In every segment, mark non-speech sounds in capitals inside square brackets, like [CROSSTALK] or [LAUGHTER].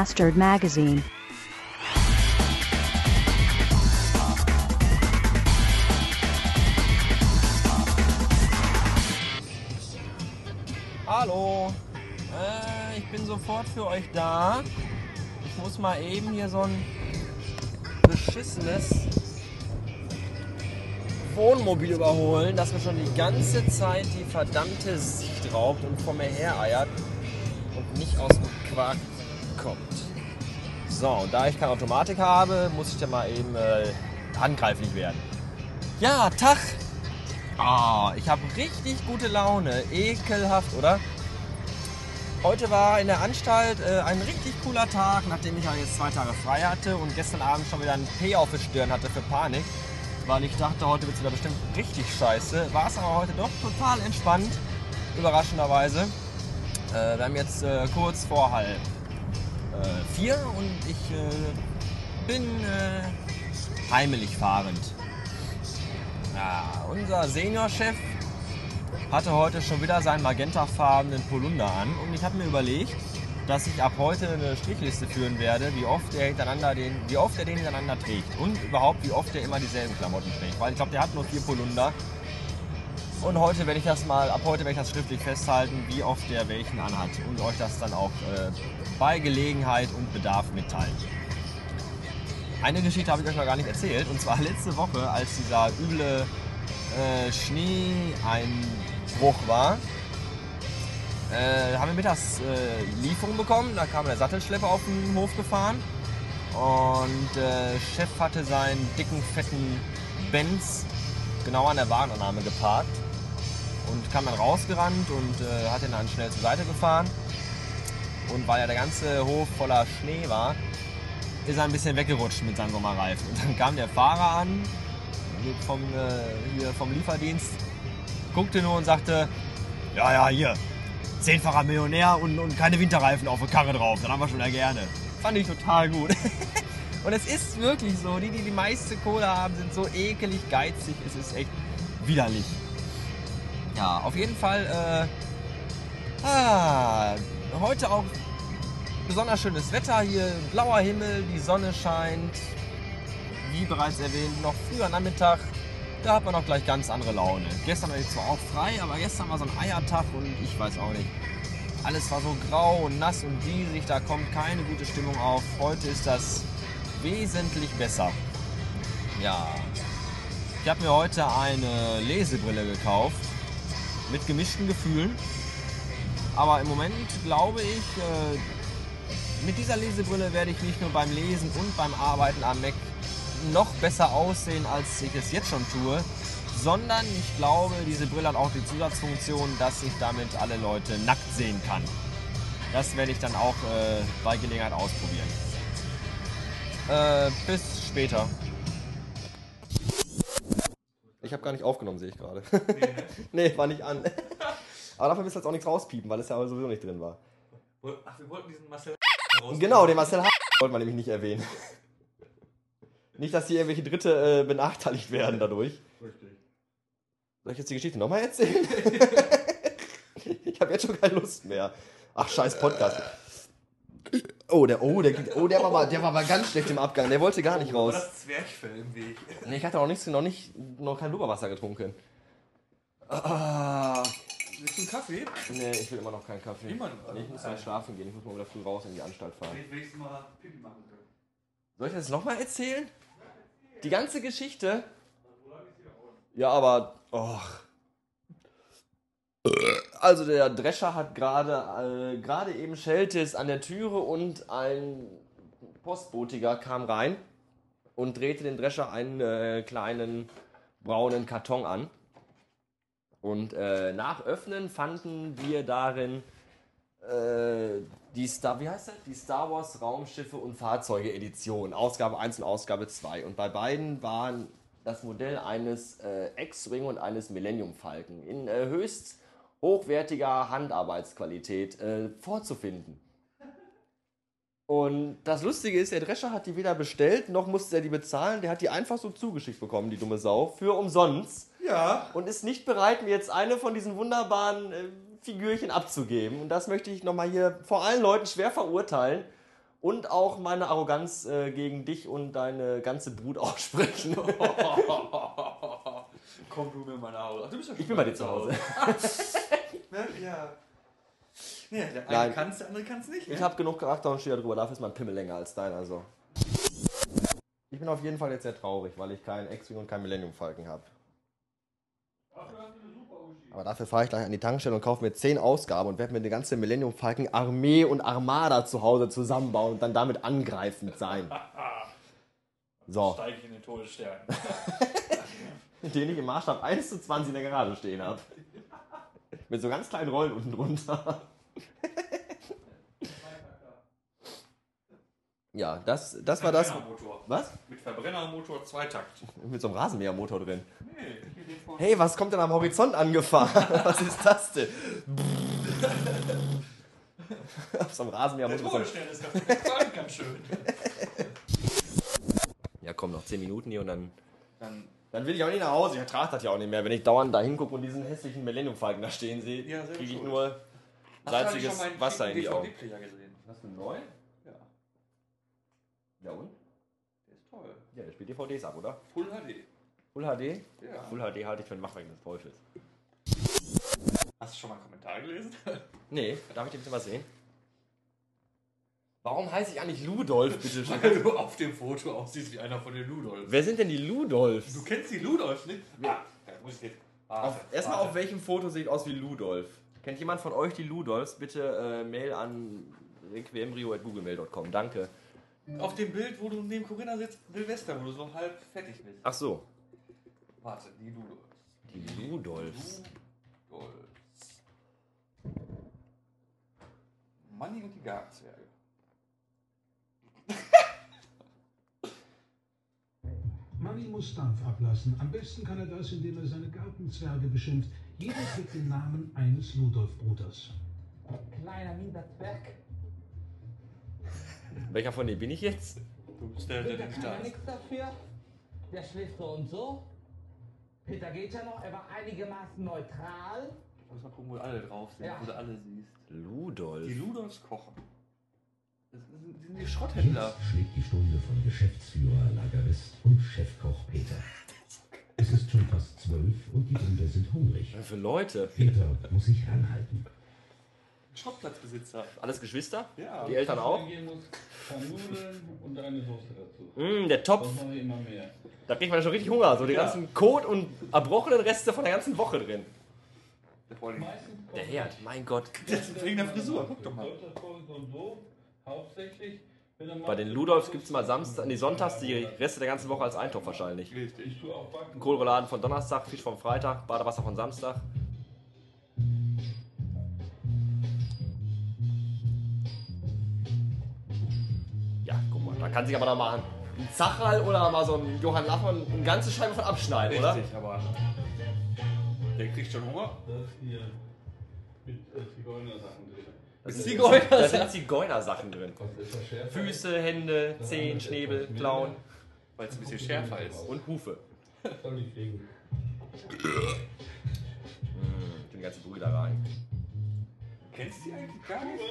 Bastard Magazine. Hallo, äh, ich bin sofort für euch da. Ich muss mal eben hier so ein beschissenes Wohnmobil überholen, das mir schon die ganze Zeit die verdammte Sicht raubt und vor mir her eiert und nicht aus dem Quark kommt. So, und da ich keine Automatik habe, muss ich dann mal eben äh, handgreiflich werden. Ja, Tag! Ah, ich habe richtig gute Laune. Ekelhaft, oder? Heute war in der Anstalt äh, ein richtig cooler Tag, nachdem ich jetzt zwei Tage frei hatte und gestern Abend schon wieder ein P auf Stirn hatte für Panik, weil ich dachte, heute wird es wieder bestimmt richtig scheiße. War es aber heute doch total entspannt, überraschenderweise. Äh, wir haben jetzt äh, kurz vor halb äh, vier und ich äh, bin äh, heimelig fahrend. Ja, unser Seniorchef hatte heute schon wieder seinen magentafarbenen Polunder an und ich habe mir überlegt, dass ich ab heute eine Strichliste führen werde, wie oft er hintereinander den, wie oft er den hintereinander trägt und überhaupt wie oft er immer dieselben Klamotten trägt, weil ich glaube, der hat nur vier Polunder. Und heute werde ich das mal, ab heute werde ich das schriftlich festhalten, wie oft der welchen anhat und euch das dann auch äh, bei Gelegenheit und Bedarf mitteilen. Eine Geschichte habe ich euch noch gar nicht erzählt und zwar [LAUGHS] letzte Woche, als dieser üble äh, Schneeeinbruch war, äh, haben wir mittags äh, Lieferung bekommen. Da kam der Sattelschlepper auf den Hof gefahren und äh, Chef hatte seinen dicken, fetten Benz genau an der Wagenannahme geparkt und kam dann rausgerannt und äh, hat ihn dann schnell zur Seite gefahren. Und weil ja der ganze Hof voller Schnee war, ist er ein bisschen weggerutscht mit seinem Sommerreifen. Und dann kam der Fahrer an vom, äh, vom Lieferdienst, guckte nur und sagte, ja, ja, hier, zehnfacher Millionär und, und keine Winterreifen auf der Karre drauf, dann haben wir schon ja gerne. Fand ich total gut. [LAUGHS] und es ist wirklich so, die, die die meiste Kohle haben, sind so ekelig geizig, es ist echt widerlich. Ja, auf jeden Fall, äh, ah, heute auch besonders schönes Wetter hier, blauer Himmel, die Sonne scheint. Wie bereits erwähnt, noch früher Nachmittag, da hat man auch gleich ganz andere Laune. Gestern war ich zwar auch frei, aber gestern war so ein Eiertag und ich weiß auch nicht. Alles war so grau und nass und diesig, da kommt keine gute Stimmung auf. Heute ist das wesentlich besser. Ja, ich habe mir heute eine Lesebrille gekauft mit gemischten Gefühlen. Aber im Moment glaube ich, äh, mit dieser Lesebrille werde ich nicht nur beim Lesen und beim Arbeiten am Mac noch besser aussehen, als ich es jetzt schon tue, sondern ich glaube, diese Brille hat auch die Zusatzfunktion, dass ich damit alle Leute nackt sehen kann. Das werde ich dann auch äh, bei Gelegenheit ausprobieren. Äh, bis später. Ich habe gar nicht aufgenommen, sehe ich gerade. nee, [LAUGHS] war nicht an. [LAUGHS] Aber dafür müsst ihr jetzt auch nichts rauspiepen, weil es ja sowieso nicht drin war. Ach, wir wollten diesen Marcel [LAUGHS] Genau, den Marcel H. wollte man nämlich nicht erwähnen. Nicht, dass hier irgendwelche Dritte äh, benachteiligt werden dadurch. Richtig. Soll ich jetzt die Geschichte nochmal erzählen? ich habe jetzt schon keine Lust mehr. Ach, scheiß Podcast. Oh, der, oh, der, oh, der war mal, der war mal ganz schlecht im Abgang. Der wollte gar nicht War raus. das Zwerchfell im Weg? Nee, ich hatte auch nichts, noch nicht, noch kein Blubberwasser getrunken. Ah, Willst du einen Kaffee? nee, ich will immer noch keinen Kaffee. Noch? Nee, ich muss gleich schlafen gehen. Ich muss mal wieder früh raus in die Anstalt fahren. Ich wenigstens mal Pipi machen können. Soll ich das nochmal erzählen? Die ganze Geschichte? Ja, aber. Och. Also der Drescher hat gerade äh, gerade eben schellte an der Türe und ein Postbotiger kam rein und drehte den Drescher einen äh, kleinen braunen Karton an. Und äh, nach Öffnen fanden wir darin äh, die Star, wie heißt das? Die Star Wars Raumschiffe und Fahrzeuge Edition, Ausgabe 1 und Ausgabe 2. Und bei beiden waren das Modell eines äh, X-Wing und eines Millennium Falcon in äh, höchst hochwertiger Handarbeitsqualität äh, vorzufinden. Und das Lustige ist, der Drescher hat die weder bestellt, noch musste er die bezahlen. Der hat die einfach so zugeschickt bekommen, die dumme Sau, für umsonst Ja. und ist nicht bereit, mir jetzt eine von diesen wunderbaren äh, Figürchen abzugeben. Und das möchte ich nochmal hier vor allen Leuten schwer verurteilen und auch meine Arroganz äh, gegen dich und deine ganze Brut [LAUGHS] aussprechen. [LAUGHS] Komm du mir mal nach Hause. Ach, du bist ja schon Ich bin bei dir zu Hause. [LAUGHS] Ne? Ja. Ja, der eine Nein. kann es, der andere kann es nicht. Ich ne? habe genug Charakter und stehe darüber. Dafür ist mein Pimmel länger als dein. Also. Ich bin auf jeden Fall jetzt sehr traurig, weil ich keinen X-Wing und keinen Millennium Falcon habe. Aber dafür fahre ich gleich an die Tankstelle und kaufe mir 10 Ausgaben und werde mir eine ganze Millennium Falcon Armee und Armada zu Hause zusammenbauen und dann damit angreifend sein. So, Steige ich in den Todesstern. [LAUGHS] den ich im Maßstab 1 zu 20 in der Garage stehen habe. Mit so ganz kleinen Rollen unten drunter. Ja, das, das war das. Was? Mit Verbrennermotor Zweitakt. Mit so einem Rasenmähermotor drin. Nee. Hey, was kommt denn am Horizont angefahren? [LAUGHS] Was ist das denn? Auf so einem Der Rasenmähermotor. einem- Todesstern ist ganz schön. Ja, komm, noch 10 Minuten hier und dann. Dann, Dann will ich auch nicht nach Hause. Ich ertrage das ja auch nicht mehr. Wenn ich dauernd da hingucke und diesen hässlichen Millennium Falcon da stehen sehe, Ja, kriege ich schuld. nur salziges Wasser in die Augen. Hast du einen neuen? Ja, Ja und? der ist toll. Ja, der spielt DVDs ab, oder? Full HD. Full HD? Ja. Full HD halte ich für ein Machwerk des Teufels. Hast du schon mal einen Kommentar gelesen? Nee, darf ich den bitte mal sehen? Warum heiße ich eigentlich Ludolf, bitte schön? Weil du auf dem Foto aussiehst wie einer von den Ludolfs. Wer sind denn die Ludolfs? Du kennst die Ludolfs nicht? Ah, da muss ich jetzt. Auf, Warte, erstmal auf welchem Foto sieht aus wie Ludolf? Kennt jemand von euch die Ludolfs? Bitte äh, Mail an requiemrio.googlemail.com. Danke. Auf dem Bild, wo du neben Corinna sitzt, Silvester, wo du so halb fertig bist. Ach so. Warte, die Ludolfs. Die Ludolfs. Ludolfs. Manni und die Gartenzwerge. Muss Dampf ablassen. Am besten kann er das, indem er seine Gartenzwerge beschimpft. Jeder trägt den Namen eines Ludolf-Bruders. Kleiner mieser Zwerg. [LAUGHS] Welcher von denen bin ich jetzt? Du bist der, der Peter nicht kann da ja nichts dafür. Der schläft so und so. Peter geht ja noch, er war einigermaßen neutral. Ich muss mal gucken, wo alle drauf sind, Ja. wo du alle siehst. Ludolf. Die Ludolfs kochen. Das sind, die Schrotthändler. Jetzt schlägt die Stunde von Geschäftsführer, Lagerist und Chefkoch Peter. Es ist schon fast zwölf und die Brüder sind hungrig. Was für Leute? Peter muss sich ranhalten. Schrottplatzbesitzer. Alles Geschwister? Ja. Die Eltern auch? Und eine Soße dazu. Mm, der Topf. Da kriegt man schon richtig Hunger. So die Ja. ganzen Kot und erbrochenen Reste von der ganzen Woche drin. Der Herd, mein Gott. Wegen der Frisur, guck doch mal. Hauptsächlich. Bei den Ludolfs gibt es mal Samstag, nee, sonntags die Reste der ganzen Woche als Eintopf wahrscheinlich. Richtig. Kohlrouladen von Donnerstag, Fisch vom Freitag, Badewasser von Samstag. Ja, guck mal, da kann sich aber da mal ein Zacherl oder mal so ein Johann Laffmann eine ganze Scheibe von abschneiden, oder? Richtig, aber der kriegt schon Hunger. Das hier mit äh, Zigeunersachen drin. Das Mit sind- Zigeuner- Da sind Zigeunersachen drin. Das? Füße, Hände, Zehen, Schnäbel, Klauen Weil es ein bisschen schärfer ist. und Hufe. Soll ich fliegen? Mm, die ganze Brühe da rein. Kennst du die eigentlich gar nicht?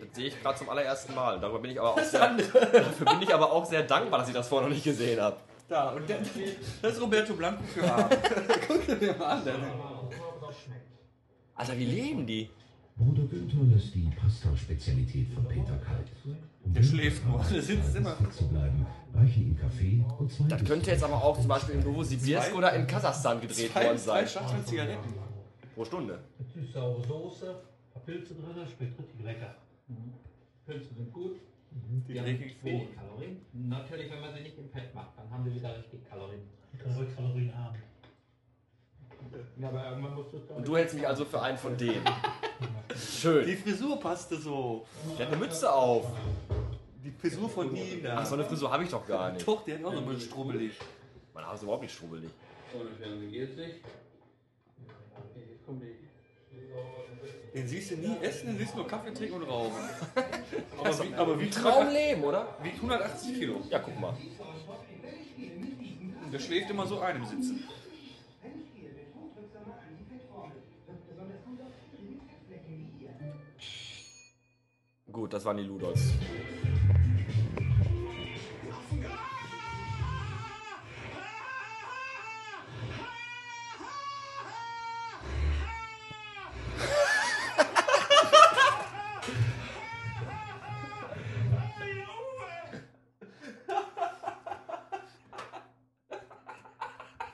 Das sehe ich gerade zum allerersten Mal. Darüber bin ich aber auch sehr, dafür bin ich aber auch sehr dankbar, dass ich das vorher noch nicht gesehen habe. Da, und der, das ist Roberto Blanco für Abend. [LAUGHS] Guck dir den mal an. Alter, wie leben die? Bruder Günther lässt die Pasta-Spezialität von Peter kalt. Um Der schläft nur, der sitzt immer. zu bleiben, reichen ihm Kaffee und zwei Das könnte jetzt aber auch zum Beispiel in Novosibirsk oder in Kasachstan gedreht zwei, worden zwei sein. Schachteln Zigaretten. Pro Stunde. Süß-saure Soße, paar Pilze drin, schmeckt richtig lecker. Pilze sind gut. Die Die haben wenig. Kalorien. Natürlich, wenn man sie nicht im Fett macht, dann haben sie wieder richtig Kalorien. Die können ruhig Kalorien haben. Ja, aber irgendwann musst du es Und du hältst mich also für einen von denen. [LAUGHS] Schön. Die Frisur passte so. Der hat eine Mütze auf. Die Frisur von Nina. Ach, so eine Frisur habe ich doch gar nicht. Doch, der hat auch so ein bisschen strubbelig. Mein Haar ist überhaupt nicht strubbelig. Ohne Fernsehen geht's nicht. Jetzt kommt die. Den siehst du nie essen, den siehst du nur Kaffee trinken und rauchen. [LAUGHS] Aber wie, aber wie Traumleben, oder? Wiegt 180 Kilo. Ja, guck mal. Der schläft immer so ein im Sitzen. Gut, das waren die Ludolfs.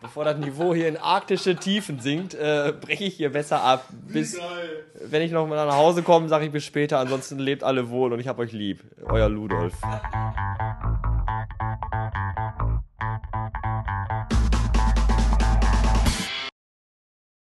Bevor das Niveau hier in arktische Tiefen sinkt, äh, breche ich hier besser ab. Bis, wenn ich noch mal nach Hause komme, sage ich bis später. Ansonsten lebt alle wohl und ich hab euch lieb. Euer Ludolf.